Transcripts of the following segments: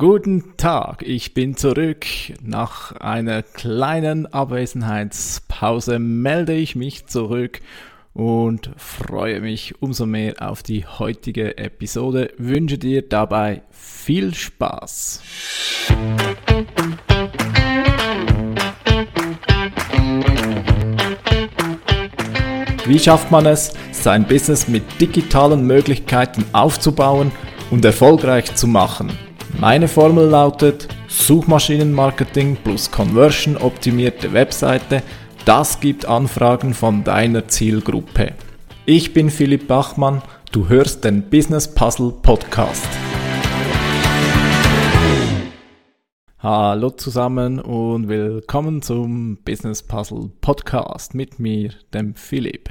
Guten Tag, ich bin zurück. Nach einer kleinen Abwesenheitspause melde ich mich zurück und freue mich umso mehr auf die heutige Episode. Wünsche dir dabei viel Spaß. Wie schafft man es, sein Business mit digitalen Möglichkeiten aufzubauen und erfolgreich zu machen? Meine Formel lautet Suchmaschinenmarketing plus Conversion optimierte Webseite. Das gibt Anfragen von deiner Zielgruppe. Ich bin Philipp Bachmann, du hörst den Business Puzzle Podcast. Hallo zusammen und willkommen zum Business Puzzle Podcast mit mir, dem Philipp.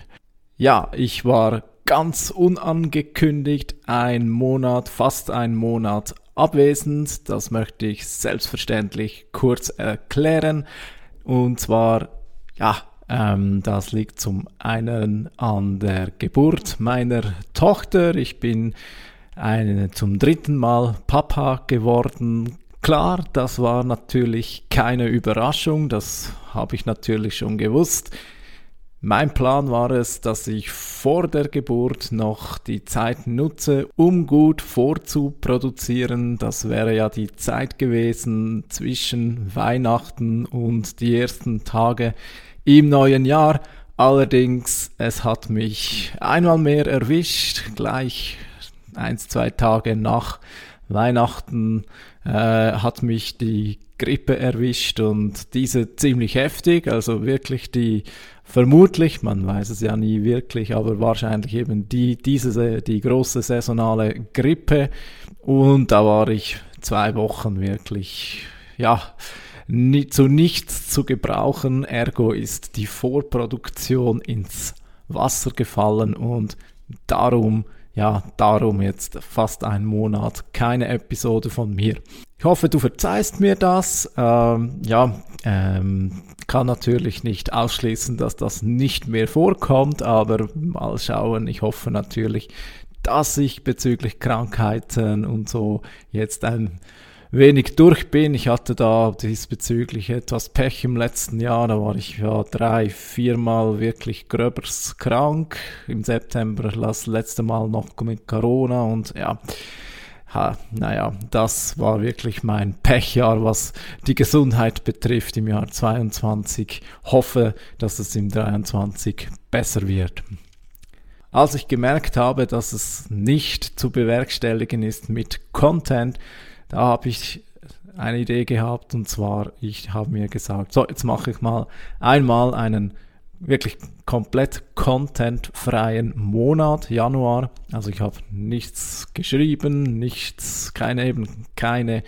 Ja, ich war ganz unangekündigt ein Monat, fast ein Monat abwesend. Das möchte ich selbstverständlich kurz erklären. Und zwar, ja, ähm, das liegt zum einen an der Geburt meiner Tochter. Ich bin eine, zum dritten Mal Papa geworden. Klar, das war natürlich keine Überraschung, das habe ich natürlich schon gewusst. Mein Plan war es, dass ich vor der Geburt noch die Zeit nutze, um gut vorzuproduzieren. Das wäre ja die Zeit gewesen zwischen Weihnachten und die ersten Tage im neuen Jahr. Allerdings, es hat mich einmal mehr erwischt, gleich eins, zwei Tage nach Weihnachten äh, hat mich die Grippe erwischt und diese ziemlich heftig, also wirklich die vermutlich, man weiß es ja nie wirklich, aber wahrscheinlich eben die, diese, die große saisonale Grippe. Und da war ich zwei Wochen wirklich, ja, nie, zu nichts zu gebrauchen, ergo ist die Vorproduktion ins Wasser gefallen und darum ja, darum jetzt fast einen Monat keine Episode von mir. Ich hoffe, du verzeihst mir das. Ähm, ja, ähm, kann natürlich nicht ausschließen, dass das nicht mehr vorkommt, aber mal schauen. Ich hoffe natürlich, dass ich bezüglich Krankheiten und so jetzt ein wenig durch bin. Ich hatte da diesbezüglich etwas Pech im letzten Jahr. Da war ich ja drei, viermal wirklich gröbers krank. Im September das letzte Mal noch mit Corona und ja. Ha, naja, das war wirklich mein Pechjahr, was die Gesundheit betrifft im Jahr 22. Hoffe, dass es im 23 besser wird. Als ich gemerkt habe, dass es nicht zu bewerkstelligen ist mit Content, da habe ich eine Idee gehabt und zwar, ich habe mir gesagt, so, jetzt mache ich mal einmal einen wirklich komplett contentfreien Monat, Januar. Also ich habe nichts geschrieben, nichts, keine eben, keine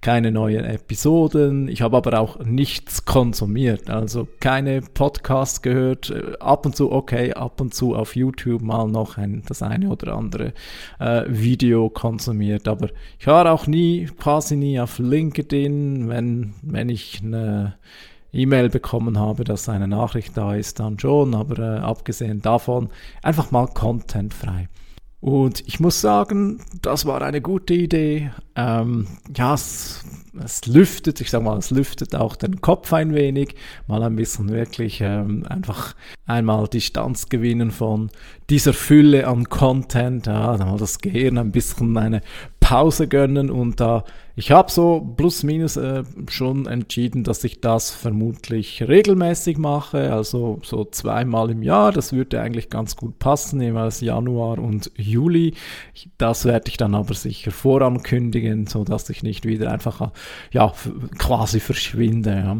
keine neuen Episoden. Ich habe aber auch nichts konsumiert, also keine Podcasts gehört. Äh, ab und zu, okay, ab und zu auf YouTube mal noch ein, das eine oder andere äh, Video konsumiert. Aber ich war auch nie, quasi nie auf LinkedIn, wenn, wenn ich eine E-Mail bekommen habe, dass eine Nachricht da ist, dann schon, aber äh, abgesehen davon einfach mal contentfrei. Und ich muss sagen, das war eine gute Idee. Ähm, ja, es, es, lüftet, ich sag mal, es lüftet auch den Kopf ein wenig, mal ein bisschen wirklich ähm, einfach einmal Distanz gewinnen von dieser Fülle an Content, ja, mal das Gehirn ein bisschen eine Pause gönnen und da, ich habe so plus minus äh, schon entschieden, dass ich das vermutlich regelmäßig mache, also so zweimal im Jahr, das würde eigentlich ganz gut passen, jeweils Januar und Juli. Das werde ich dann aber sicher vorankündigen, so dass ich nicht wieder einfach ja quasi verschwinde. Ja.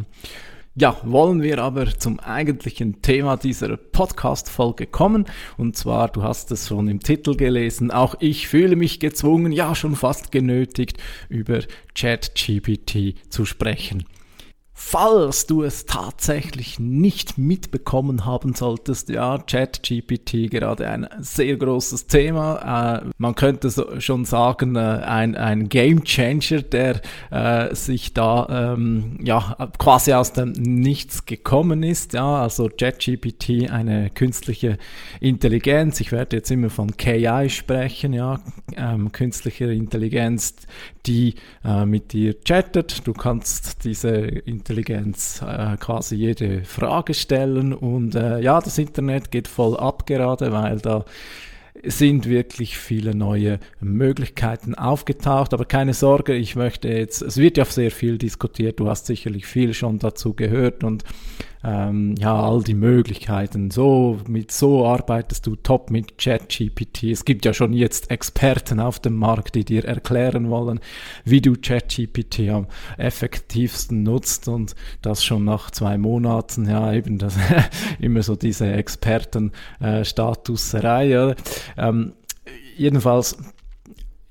Ja, wollen wir aber zum eigentlichen Thema dieser Podcast-Folge kommen. Und zwar, du hast es schon im Titel gelesen, auch ich fühle mich gezwungen, ja schon fast genötigt, über ChatGPT zu sprechen. Falls du es tatsächlich nicht mitbekommen haben solltest, ja, ChatGPT gerade ein sehr großes Thema. Äh, man könnte so schon sagen, äh, ein, ein Game Changer, der äh, sich da ähm, ja quasi aus dem Nichts gekommen ist. Ja, also ChatGPT, eine künstliche Intelligenz. Ich werde jetzt immer von KI sprechen, ja, ähm, künstliche Intelligenz, die äh, mit dir chattet. Du kannst diese Intelligenz äh, quasi jede Frage stellen. Und äh, ja, das Internet geht voll ab gerade, weil da sind wirklich viele neue Möglichkeiten aufgetaucht. Aber keine Sorge, ich möchte jetzt, es wird ja sehr viel diskutiert, du hast sicherlich viel schon dazu gehört. Und ähm, ja, all die Möglichkeiten. So, mit so arbeitest du top mit ChatGPT. Es gibt ja schon jetzt Experten auf dem Markt, die dir erklären wollen, wie du ChatGPT am effektivsten nutzt und das schon nach zwei Monaten. Ja, eben das immer so diese Expertenstatusserei. Äh, ähm, jedenfalls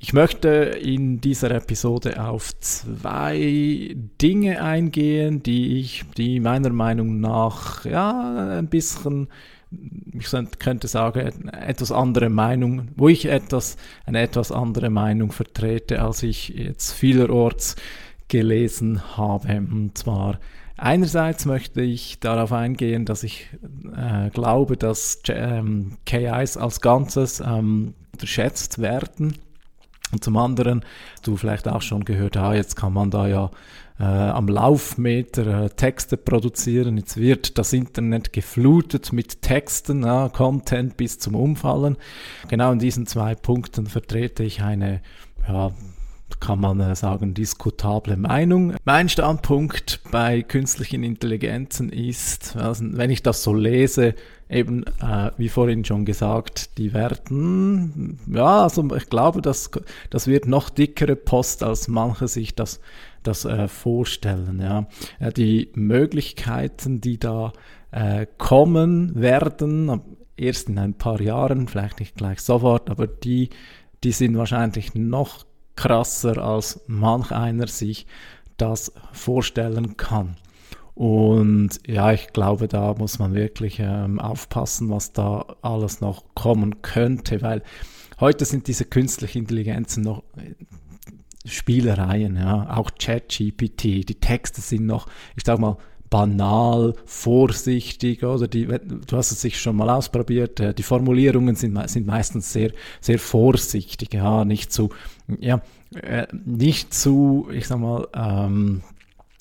ich möchte in dieser Episode auf zwei Dinge eingehen, die ich, die meiner Meinung nach, ja, ein bisschen, ich könnte sagen, etwas andere Meinung, wo ich etwas, eine etwas andere Meinung vertrete, als ich jetzt vielerorts gelesen habe. Und zwar, Einerseits möchte ich darauf eingehen, dass ich äh, glaube, dass ähm, KIs als Ganzes ähm, unterschätzt werden und zum anderen, du vielleicht auch schon gehört, ah, jetzt kann man da ja äh, am Laufmeter äh, Texte produzieren. Jetzt wird das Internet geflutet mit Texten, ja, Content bis zum Umfallen. Genau in diesen zwei Punkten vertrete ich eine, ja, kann man äh, sagen, diskutable Meinung. Mein Standpunkt bei künstlichen Intelligenzen ist, also wenn ich das so lese, eben, äh, wie vorhin schon gesagt, die werden, ja, also ich glaube, das, das wird noch dickere Post, als manche sich das, das äh, vorstellen. Ja. Äh, die Möglichkeiten, die da äh, kommen werden, erst in ein paar Jahren, vielleicht nicht gleich sofort, aber die, die sind wahrscheinlich noch krasser, als manch einer sich das vorstellen kann. Und ja, ich glaube, da muss man wirklich ähm, aufpassen, was da alles noch kommen könnte, weil heute sind diese künstlichen Intelligenzen noch äh, Spielereien, ja, auch ChatGPT, die Texte sind noch, ich sag mal, banal, vorsichtig, oder die, du hast es sich schon mal ausprobiert, äh, die Formulierungen sind, sind meistens sehr, sehr vorsichtig, ja, nicht zu, ja, äh, nicht zu, ich sag mal, ähm,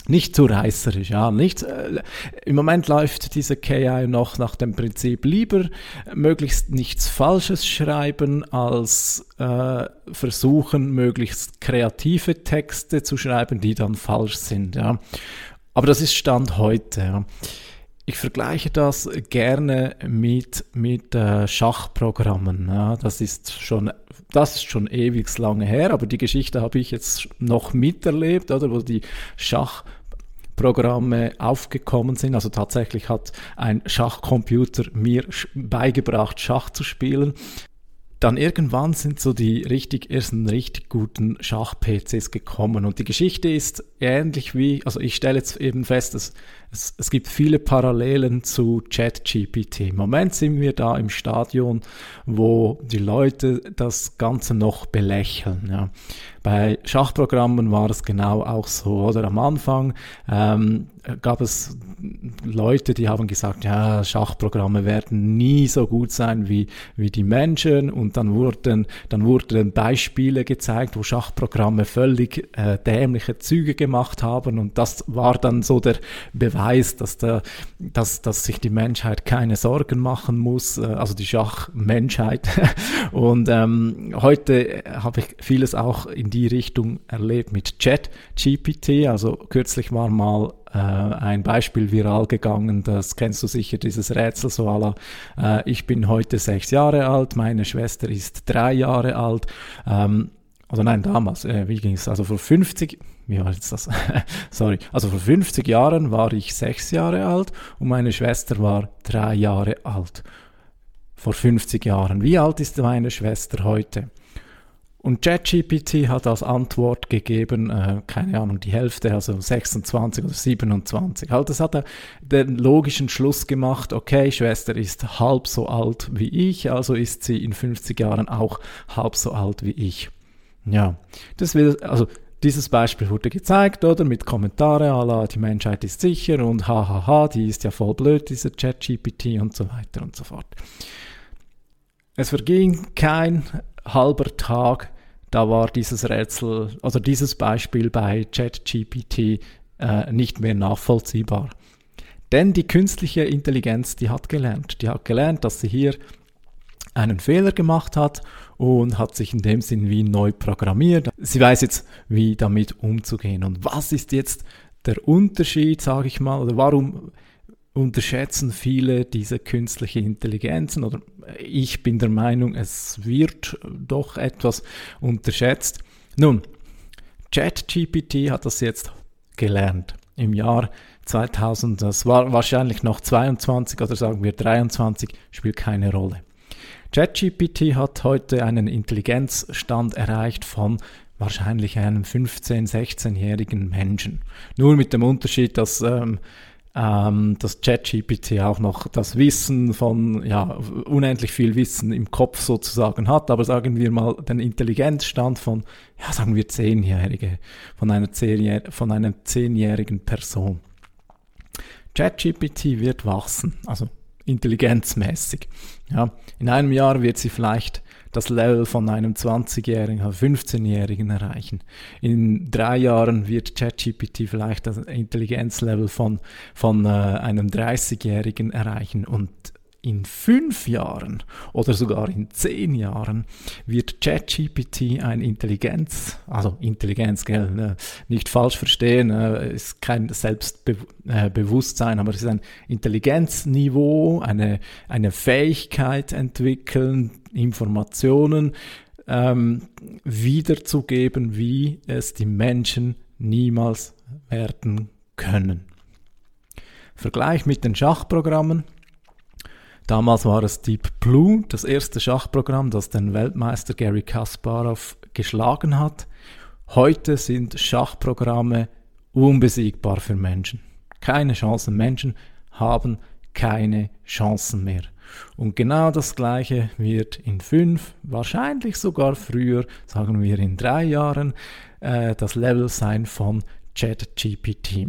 nicht zu reißerisch, ja, nicht, äh, im Moment läuft diese KI noch nach dem Prinzip lieber möglichst nichts Falsches schreiben, als äh, versuchen, möglichst kreative Texte zu schreiben, die dann falsch sind, ja. Aber das ist Stand heute, ja. Ich vergleiche das gerne mit, mit äh, Schachprogrammen. Ja. Das ist schon das ist schon ewig lange her, aber die Geschichte habe ich jetzt noch miterlebt, oder wo die Schach Programme aufgekommen sind. Also tatsächlich hat ein Schachcomputer mir beigebracht, Schach zu spielen. Dann irgendwann sind so die richtig ersten richtig guten Schach-PCs gekommen und die Geschichte ist ähnlich wie, also ich stelle jetzt eben fest, dass es, es gibt viele Parallelen zu ChatGPT. Im Moment sind wir da im Stadion, wo die Leute das Ganze noch belächeln. Ja. Bei Schachprogrammen war es genau auch so, oder am Anfang ähm, gab es Leute, die haben gesagt, ja, Schachprogramme werden nie so gut sein wie, wie die Menschen und dann wurden, dann wurden Beispiele gezeigt, wo Schachprogramme völlig äh, dämliche Züge gemacht haben und das war dann so der Beweis, dass, der, dass, dass sich die Menschheit keine Sorgen machen muss, äh, also die Schachmenschheit. Und ähm, heute habe ich vieles auch in die Richtung erlebt mit Chat GPT, also kürzlich war mal äh, ein Beispiel viral gegangen, das kennst du sicher, dieses Rätsel so aller, äh, ich bin heute sechs Jahre alt, meine Schwester ist drei Jahre alt, ähm, oder nein, damals, äh, wie ging es, also vor 50, wie war jetzt das? Sorry, also vor 50 Jahren war ich sechs Jahre alt und meine Schwester war drei Jahre alt. Vor 50 Jahren. Wie alt ist meine Schwester heute? Und ChatGPT hat als Antwort gegeben, äh, keine Ahnung, die Hälfte, also 26 oder 27. Halt, das hat er den logischen Schluss gemacht, okay, Schwester ist halb so alt wie ich, also ist sie in 50 Jahren auch halb so alt wie ich. Ja, das will, also dieses Beispiel wurde gezeigt, oder? Mit Kommentare, la, die Menschheit ist sicher und hahaha, die ist ja voll blöd, diese ChatGPT und so weiter und so fort. Es verging kein halber Tag, da war dieses Rätsel, also dieses Beispiel bei ChatGPT äh, nicht mehr nachvollziehbar. Denn die künstliche Intelligenz, die hat gelernt. Die hat gelernt, dass sie hier einen Fehler gemacht hat und hat sich in dem Sinn wie neu programmiert. Sie weiß jetzt, wie damit umzugehen. Und was ist jetzt der Unterschied, sage ich mal, oder warum unterschätzen viele diese künstliche Intelligenzen oder ich bin der Meinung, es wird doch etwas unterschätzt. Nun, ChatGPT hat das jetzt gelernt im Jahr 2000, das war wahrscheinlich noch 22 oder sagen wir 23, spielt keine Rolle. ChatGPT hat heute einen Intelligenzstand erreicht von wahrscheinlich einem 15-, 16-jährigen Menschen. Nur mit dem Unterschied, dass ähm, ähm, dass ChatGPT auch noch das Wissen von, ja, unendlich viel Wissen im Kopf sozusagen hat, aber sagen wir mal den Intelligenzstand von, ja, sagen wir Zehnjährige, von einer, Zehnjähr von einer zehnjährigen Person. ChatGPT wird wachsen, also intelligenzmäßig. Ja, in einem Jahr wird sie vielleicht das Level von einem 20-Jährigen, 15-Jährigen erreichen. In drei Jahren wird ChatGPT vielleicht das Intelligenzlevel von, von äh, einem 30-Jährigen erreichen und in fünf Jahren oder sogar in zehn Jahren wird ChatGPT ein Intelligenz, also Intelligenz, gell, ne, nicht falsch verstehen, äh, ist kein Selbstbewusstsein, äh, aber es ist ein Intelligenzniveau, eine, eine Fähigkeit entwickeln, Informationen ähm, wiederzugeben, wie es die Menschen niemals werden können. Vergleich mit den Schachprogrammen. Damals war es Deep Blue, das erste Schachprogramm, das den Weltmeister Gary Kasparov geschlagen hat. Heute sind Schachprogramme unbesiegbar für Menschen. Keine Chancen. Menschen haben keine Chancen mehr. Und genau das Gleiche wird in fünf, wahrscheinlich sogar früher, sagen wir in drei Jahren, äh, das Level sein von ChatGPT.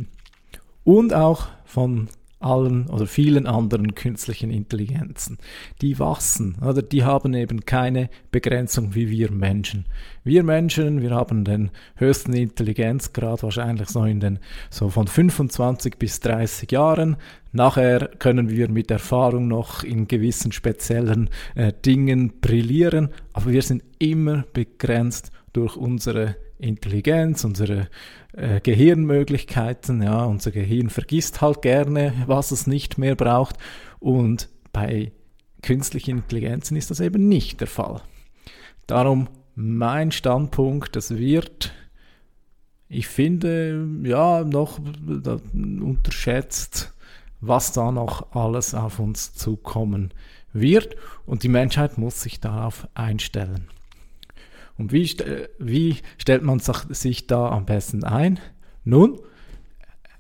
Und auch von allen oder vielen anderen künstlichen Intelligenzen. Die wachsen oder die haben eben keine Begrenzung wie wir Menschen. Wir Menschen, wir haben den höchsten Intelligenzgrad wahrscheinlich so in den so von 25 bis 30 Jahren. Nachher können wir mit Erfahrung noch in gewissen speziellen äh, Dingen brillieren, aber wir sind immer begrenzt durch unsere Intelligenz, unsere äh, Gehirnmöglichkeiten. Ja, unser Gehirn vergisst halt gerne, was es nicht mehr braucht. Und bei künstlichen Intelligenzen ist das eben nicht der Fall. Darum mein Standpunkt, das wird, ich finde, ja, noch unterschätzt, was da noch alles auf uns zukommen wird. Und die Menschheit muss sich darauf einstellen. Und wie, wie stellt man sich da am besten ein? Nun,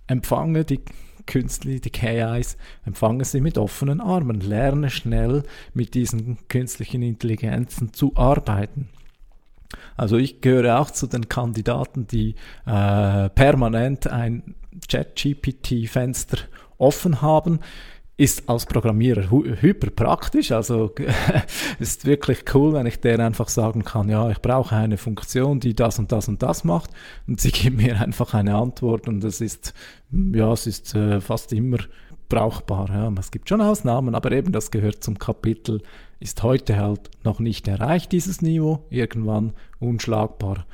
empfange die künstliche, die KIs, empfange sie mit offenen Armen, lerne schnell mit diesen künstlichen Intelligenzen zu arbeiten. Also ich gehöre auch zu den Kandidaten, die äh, permanent ein Chat-GPT-Fenster offen haben ist als Programmierer hyper praktisch. Also ist wirklich cool, wenn ich der einfach sagen kann, ja, ich brauche eine Funktion, die das und das und das macht und sie gibt mir einfach eine Antwort und es ist, ja, es ist äh, fast immer brauchbar. Ja. Es gibt schon Ausnahmen, aber eben das gehört zum Kapitel, ist heute halt noch nicht erreicht, dieses Niveau, irgendwann unschlagbar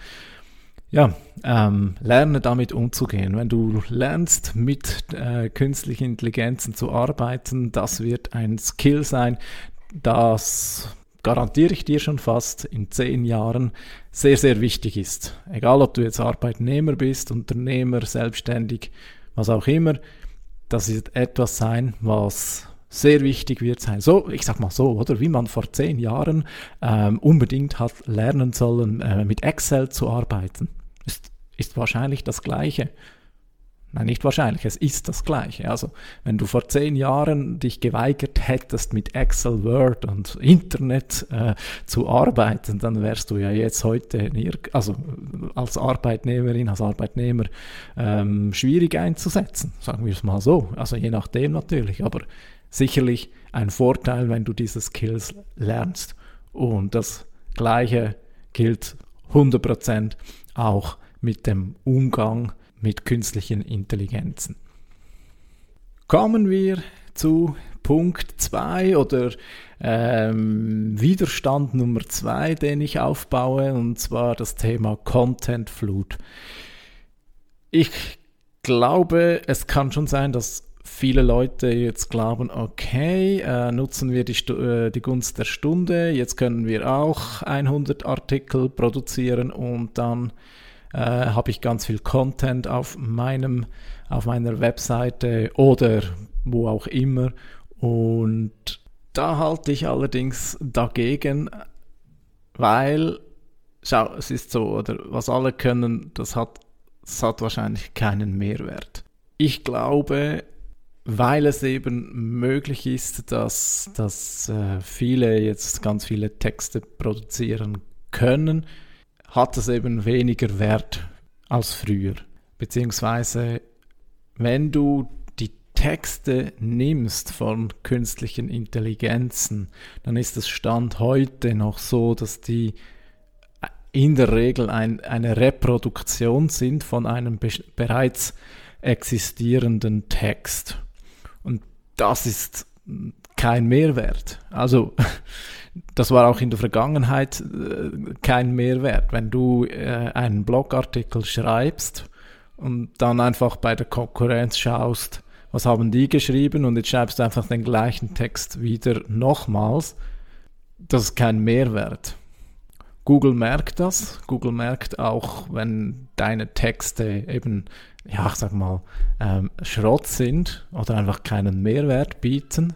ja, ähm, lerne damit umzugehen. Wenn du lernst, mit äh, künstlichen Intelligenzen zu arbeiten, das wird ein Skill sein, das garantiere ich dir schon fast in zehn Jahren sehr, sehr wichtig ist. Egal, ob du jetzt Arbeitnehmer bist, Unternehmer, selbstständig, was auch immer, das wird etwas sein, was sehr wichtig wird sein. So, ich sag mal so, oder wie man vor zehn Jahren ähm, unbedingt hat lernen sollen, äh, mit Excel zu arbeiten ist, ist wahrscheinlich das Gleiche. Nein, nicht wahrscheinlich, es ist das Gleiche. Also, wenn du vor zehn Jahren dich geweigert hättest, mit Excel, Word und Internet äh, zu arbeiten, dann wärst du ja jetzt heute, also als Arbeitnehmerin, als Arbeitnehmer, ähm, schwierig einzusetzen, sagen wir es mal so. Also je nachdem natürlich, aber sicherlich ein Vorteil, wenn du diese Skills lernst. Und das Gleiche gilt 100% auch mit dem Umgang mit künstlichen Intelligenzen. Kommen wir zu Punkt 2 oder ähm, Widerstand Nummer 2, den ich aufbaue, und zwar das Thema Content Flut. Ich glaube, es kann schon sein, dass viele Leute jetzt glauben, okay, äh, nutzen wir die, äh, die Gunst der Stunde, jetzt können wir auch 100 Artikel produzieren und dann äh, habe ich ganz viel Content auf meinem auf meiner Webseite oder wo auch immer und da halte ich allerdings dagegen, weil schau, es ist so, oder was alle können, das hat, das hat wahrscheinlich keinen Mehrwert. Ich glaube, weil es eben möglich ist, dass, dass äh, viele jetzt ganz viele Texte produzieren können, hat es eben weniger Wert als früher. Beziehungsweise, wenn du die Texte nimmst von künstlichen Intelligenzen, dann ist es Stand heute noch so, dass die in der Regel ein, eine Reproduktion sind von einem be bereits existierenden Text. Und das ist kein Mehrwert. Also das war auch in der Vergangenheit äh, kein Mehrwert. Wenn du äh, einen Blogartikel schreibst und dann einfach bei der Konkurrenz schaust, was haben die geschrieben und jetzt schreibst du einfach den gleichen Text wieder nochmals, das ist kein Mehrwert. Google merkt das. Google merkt auch, wenn deine Texte eben, ja, ich sag mal, ähm, Schrott sind oder einfach keinen Mehrwert bieten.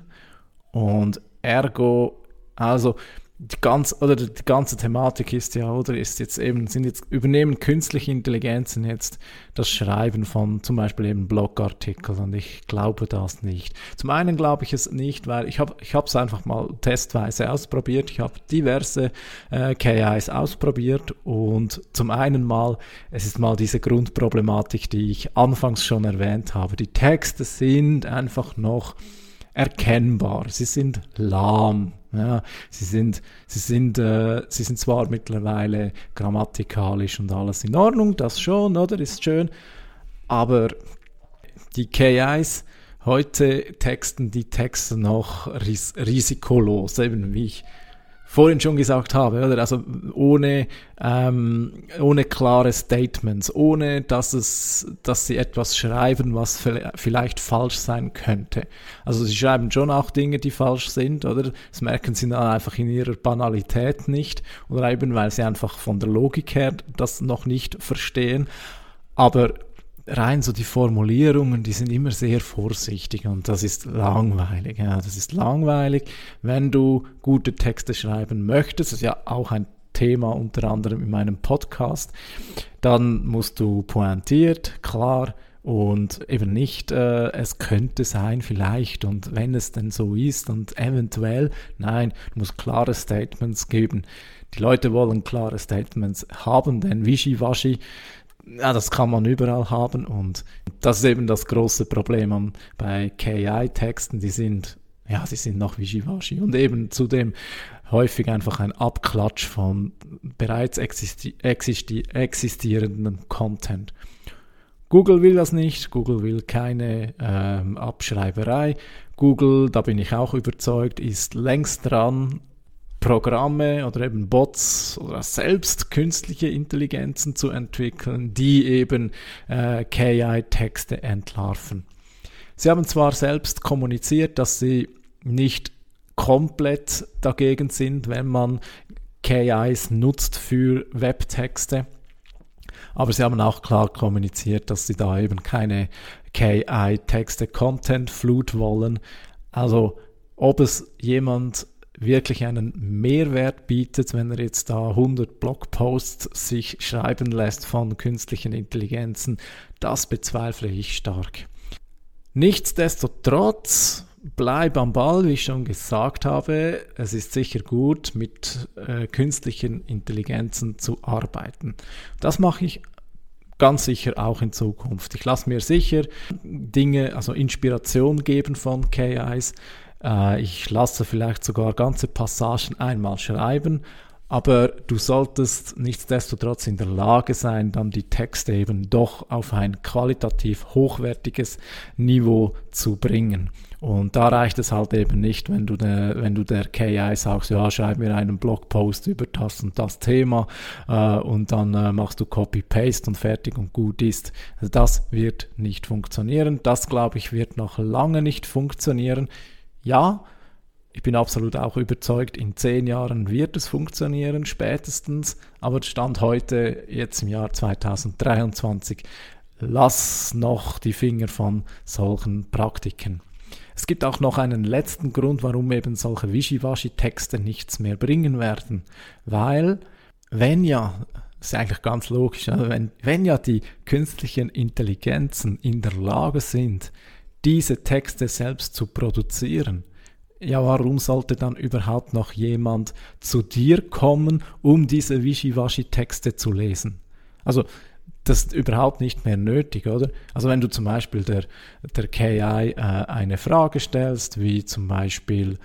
Und ergo, also die ganz oder die ganze Thematik ist ja oder ist jetzt eben sind jetzt übernehmen künstliche Intelligenzen jetzt das Schreiben von zum Beispiel eben Blogartikeln und ich glaube das nicht. Zum einen glaube ich es nicht, weil ich habe ich habe es einfach mal testweise ausprobiert. Ich habe diverse äh, KIs ausprobiert und zum einen mal es ist mal diese Grundproblematik, die ich anfangs schon erwähnt habe. Die Texte sind einfach noch erkennbar. Sie sind lahm. Ja, sie sind, sie sind, äh, sie sind zwar mittlerweile grammatikalisch und alles in Ordnung, das schon, oder? Ist schön. Aber die KIs heute texten die Texte noch ris risikolos, eben wie ich vorhin schon gesagt habe, oder? Also ohne, ähm, ohne klare Statements, ohne dass es, dass sie etwas schreiben, was vielleicht falsch sein könnte. Also sie schreiben schon auch Dinge, die falsch sind, oder? Das merken sie dann einfach in ihrer Banalität nicht, oder eben weil sie einfach von der Logik her das noch nicht verstehen. Aber rein so die Formulierungen, die sind immer sehr vorsichtig und das ist langweilig. Ja, das ist langweilig. Wenn du gute Texte schreiben möchtest, das ist ja auch ein Thema unter anderem in meinem Podcast, dann musst du pointiert, klar und eben nicht, äh, es könnte sein vielleicht und wenn es denn so ist und eventuell, nein, du musst klare Statements geben. Die Leute wollen klare Statements haben, denn Wischiwaschi ja, das kann man überall haben und das ist eben das große Problem bei KI-Texten, die sind, ja, sie sind noch wischiwaschi und eben zudem häufig einfach ein Abklatsch von bereits existi existi existierenden Content. Google will das nicht, Google will keine ähm, Abschreiberei. Google, da bin ich auch überzeugt, ist längst dran, Programme oder eben Bots oder selbst künstliche Intelligenzen zu entwickeln, die eben äh, KI-Texte entlarven. Sie haben zwar selbst kommuniziert, dass sie nicht komplett dagegen sind, wenn man KIs nutzt für Webtexte, aber sie haben auch klar kommuniziert, dass sie da eben keine KI-Texte Content Flut wollen. Also ob es jemand wirklich einen Mehrwert bietet, wenn er jetzt da 100 Blogposts sich schreiben lässt von künstlichen Intelligenzen, das bezweifle ich stark. Nichtsdestotrotz, bleib am Ball, wie ich schon gesagt habe. Es ist sicher gut, mit äh, künstlichen Intelligenzen zu arbeiten. Das mache ich ganz sicher auch in Zukunft. Ich lasse mir sicher Dinge, also Inspiration geben von KIs. Äh, ich lasse vielleicht sogar ganze Passagen einmal schreiben, aber du solltest nichtsdestotrotz in der Lage sein, dann die Texte eben doch auf ein qualitativ hochwertiges Niveau zu bringen. Und da reicht es halt eben nicht, wenn du, der, wenn du der KI sagst, ja, schreib mir einen Blogpost über das und das Thema äh, und dann äh, machst du Copy-Paste und fertig und gut ist. Das wird nicht funktionieren. Das, glaube ich, wird noch lange nicht funktionieren. Ja, ich bin absolut auch überzeugt, in zehn Jahren wird es funktionieren, spätestens. Aber Stand heute, jetzt im Jahr 2023, lass noch die Finger von solchen Praktiken. Es gibt auch noch einen letzten Grund, warum eben solche Wischiwaschi-Texte nichts mehr bringen werden. Weil, wenn ja, ist eigentlich ganz logisch, wenn, wenn ja die künstlichen Intelligenzen in der Lage sind, diese Texte selbst zu produzieren, ja, warum sollte dann überhaupt noch jemand zu dir kommen, um diese Wischiwaschi-Texte zu lesen? Also, das ist überhaupt nicht mehr nötig, oder? Also wenn du zum Beispiel der, der KI äh, eine Frage stellst, wie zum Beispiel,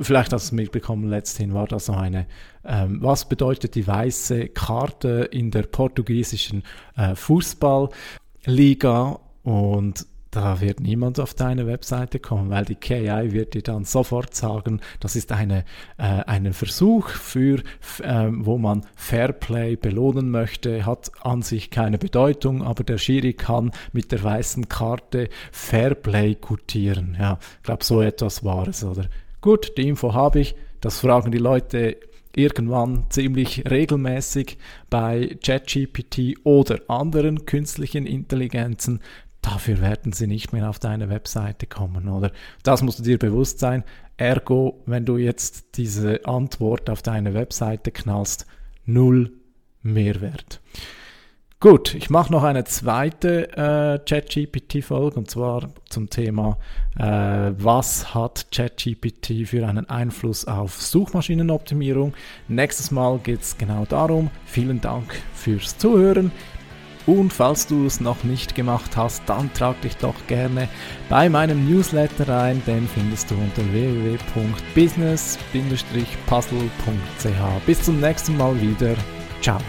vielleicht hast du es mitbekommen, letzthin war das so eine, ähm, was bedeutet die weiße Karte in der portugiesischen äh, Fußballliga? Und da wird niemand auf deine Webseite kommen, weil die KI wird dir dann sofort sagen, das ist eine, äh, ein Versuch für, äh, wo man Fairplay belohnen möchte, hat an sich keine Bedeutung, aber der Schiri kann mit der weißen Karte Fairplay gutieren. Ja, ich glaube, so etwas war es, oder? Gut, die Info habe ich, das fragen die Leute irgendwann ziemlich regelmäßig bei ChatGPT oder anderen künstlichen Intelligenzen dafür werden sie nicht mehr auf deine Webseite kommen, oder? Das musst du dir bewusst sein. Ergo, wenn du jetzt diese Antwort auf deine Webseite knallst, null Mehrwert. Gut, ich mache noch eine zweite äh, ChatGPT-Folge und zwar zum Thema, äh, was hat ChatGPT für einen Einfluss auf Suchmaschinenoptimierung. Nächstes Mal geht es genau darum. Vielen Dank fürs Zuhören. Und falls du es noch nicht gemacht hast, dann trag dich doch gerne bei meinem Newsletter ein, den findest du unter www.business-puzzle.ch. Bis zum nächsten Mal wieder. Ciao.